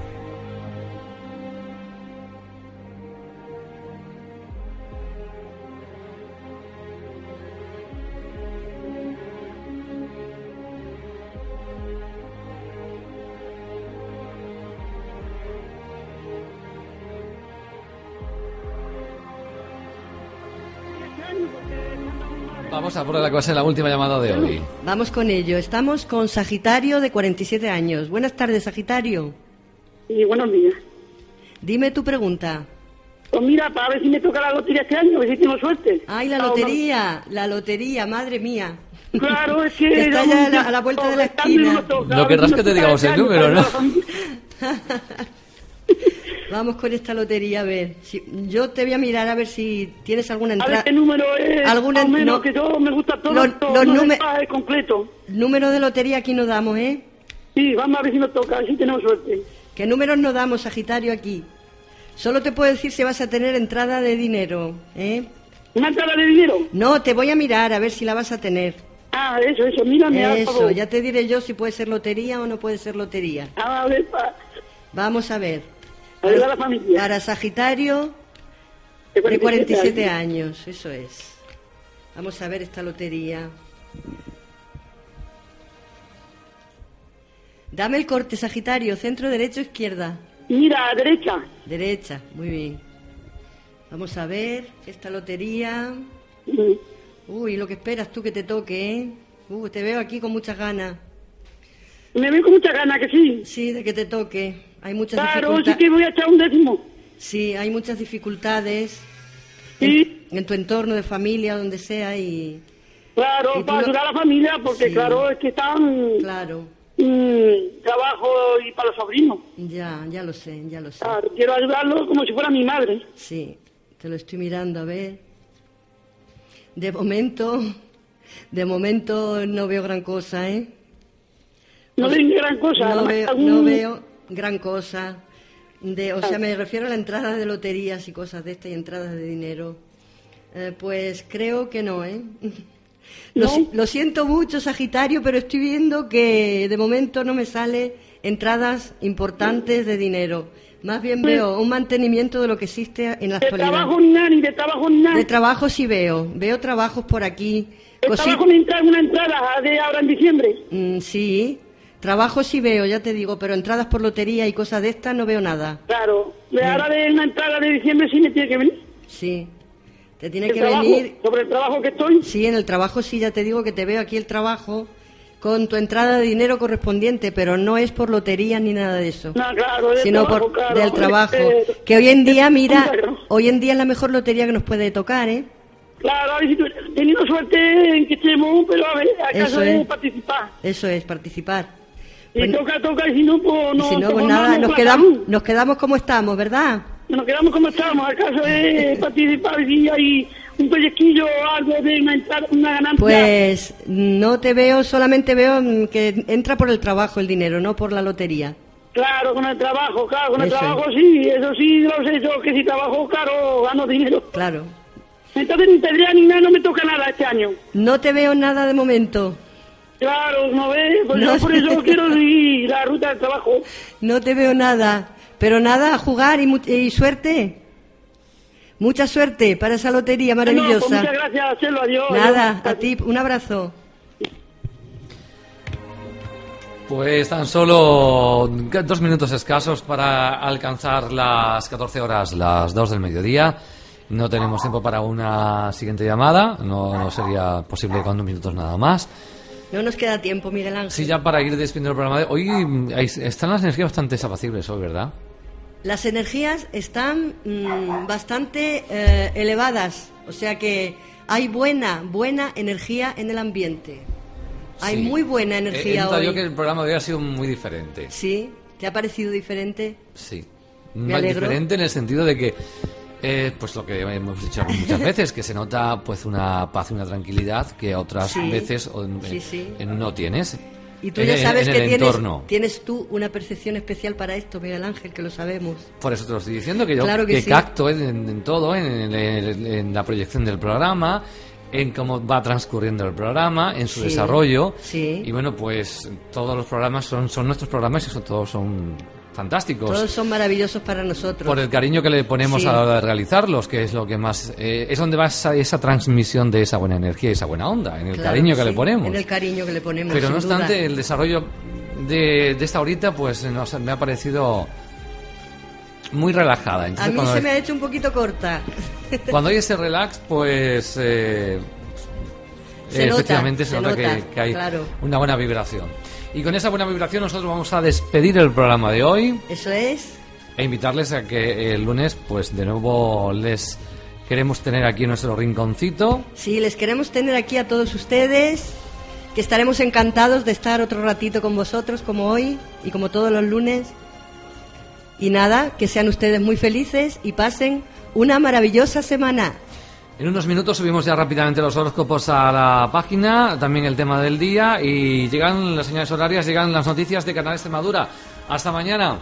A poner la que va a ser la última llamada de hoy. Vamos con ello. Estamos con Sagitario de 47 años. Buenas tardes, Sagitario. Y buenos días. Dime tu pregunta. Pues mira, para ver si me toca la lotería este año, a ver si tengo suerte. Ay, la Ah, lotería, la lotería, madre mía. Claro, es que... Está ya a la, a la vuelta de la esquina. No querrás que te digamos el número, ¿no? Vamos con esta lotería a ver. Si, yo te voy a mirar a ver si tienes alguna A ver entrada. qué número es, Alguna- menos, no. que yo me gusta todo, Los- los no es completo. Número de lotería aquí no damos, ¿eh? Sí, vamos a ver si nos toca, a ver si tenemos suerte. ¿Qué números no damos, Sagitario, aquí? Solo te puedo decir si vas a tener entrada de dinero, ¿eh? ¿Una entrada de dinero? No, te voy a mirar a ver si la vas a tener. Ah, eso, eso, mírame, Eso, favor. ya te diré yo si puede ser lotería o no puede ser lotería. A ver, pa, Vamos a ver. Ayudar a la familia. Para Sagitario, De de 47 años. años, eso es. Vamos a ver esta lotería. Dame el corte, Sagitario, centro, derecho, izquierda. Mira, derecha. Derecha, muy bien. Vamos a ver esta lotería. Uy, lo que esperas tú que te toque, ¿eh? Uh, te veo aquí con muchas ganas. Me veo con mucha ganas que sí. Sí, de que te toque. Hay muchas Claro, sí dificultades. que voy a echar un décimo. Sí, hay muchas dificultades Sí, en tu entorno de familia, donde sea, y claro, ¿Y tú para no- ayudar a la familia, porque Sí. claro, es que están claro, mm, trabajo y para los sobrinos. ya, ya lo sé, ya lo sé. Claro, quiero ayudarlos como si fuera mi madre. Sí, te lo estoy mirando a ver. De momento, de momento no veo gran cosa, ¿eh? No ven gran cosa. No veo, algún- no veo gran cosa. De, o sea, me refiero a la entrada de loterías y cosas de estas y entradas de dinero. Eh, pues creo que no, ¿eh? Lo, ¿No? lo siento mucho, Sagitario, pero estoy viendo que de momento no me sale entradas importantes de dinero. Más bien veo un mantenimiento de lo que existe en la De actualidad. trabajo ni nada, ni de trabajo ni nada. De trabajo sí veo. Veo trabajos por aquí. Me entra una entrada de ahora en diciembre. Mm, sí. Trabajo sí veo, ya te digo, pero entradas por lotería y cosas de estas no veo nada. Claro. De ahora de una entrada de diciembre sí me tiene que venir. Sí. Te tiene que trabajo, venir. Sobre el trabajo que estoy. Sí, en el trabajo sí, ya te digo que te veo aquí el trabajo con tu entrada de dinero correspondiente, pero no es por lotería ni nada de eso. No, claro, del sino trabajo, por claro. del trabajo. Eh, que hoy en día, mira, hoy en día es la mejor lotería que nos puede tocar, ¿eh? Claro, a ver si teniendo suerte en que estemos, pero a ver, acaso es. participar. Eso es, participar. Si Bueno, toca, toca, y si no, pues y no. si no, pues pues nada, nos quedamos, nos quedamos como estamos, ¿verdad? Nos quedamos como estamos, acaso de participar y hay un pellizquillo o algo de una, una ganancia. Pues no te veo, solamente veo que entra por el trabajo el dinero, no por la lotería. Claro, con el trabajo, claro, con el Eso es. trabajo sí, eso sí lo sé yo, que si trabajo, claro, gano dinero. Claro. Entonces ni tendría ni nada, no me toca nada este año. No te veo nada de momento. Claro, ¿no ves? Pues No. yo por eso quiero seguir la ruta del trabajo. No te veo nada. Pero nada, a jugar y, mu- y suerte. Mucha suerte para esa lotería No, pues maravillosa. muchas gracias, Chelo, adiós. Nada, adiós. a ti, un abrazo. Pues tan solo dos minutos escasos para alcanzar las 14 horas, las 2 del mediodía. No tenemos tiempo para una siguiente llamada, no, no sería posible con dos minutos nada más. No nos queda tiempo, Miguel Ángel. Sí, ya para ir despidiendo el programa de hoy, mm, están las energías bastante desapacibles hoy, ¿verdad? Las energías están mm, bastante eh, elevadas, o sea que hay buena, buena energía en el ambiente. Hay Sí. muy buena He- he energía notado hoy. yo que el programa de hoy ha sido muy diferente. Sí, ¿te ha parecido diferente? Sí. Me alegro. diferente en el sentido de que, eh, pues lo que hemos dicho muchas veces, que se nota pues una paz y una tranquilidad que otras Sí. veces o en- Sí, sí. en- no tienes. Y tú ya sabes en que tienes, tienes tú una percepción especial para esto, Miguel Ángel, que lo sabemos. Por eso te lo estoy diciendo, que yo Claro que que sí. capto en, todo, en, la proyección del programa, en cómo va transcurriendo el programa, en su Sí, desarrollo. sí. Y bueno, pues todos los programas son, son nuestros programas y son, todos son fantásticos. Todos son maravillosos para nosotros. por el cariño que le ponemos Sí. a la hora de realizarlos, que es lo que más eh, es donde va esa, esa transmisión de esa buena energía y esa buena onda, en el Claro, cariño que sí, le ponemos. En el cariño que le ponemos. Pero no duda. obstante, el desarrollo de, de esta horita, pues nos, me ha parecido muy relajada. A Entonces, mí cuando, se me ha hecho un poquito corta. cuando hay ese relax, pues eh, Se nota, efectivamente se, se nota, nota, que, que hay claro. una buena vibración. Y con esa buena vibración nosotros vamos a despedir el programa de hoy Eso es. e invitarles a que el lunes, pues de nuevo les queremos tener aquí en nuestro rinconcito. Sí, les queremos tener aquí a todos ustedes, que estaremos encantados de estar otro ratito con vosotros, como hoy y como todos los lunes. Y nada, que sean ustedes muy felices y pasen una maravillosa semana. En unos minutos subimos ya rápidamente los horóscopos a la página, también el tema del día y llegan las señales horarias, llegan las noticias de Canal Extremadura. Hasta mañana.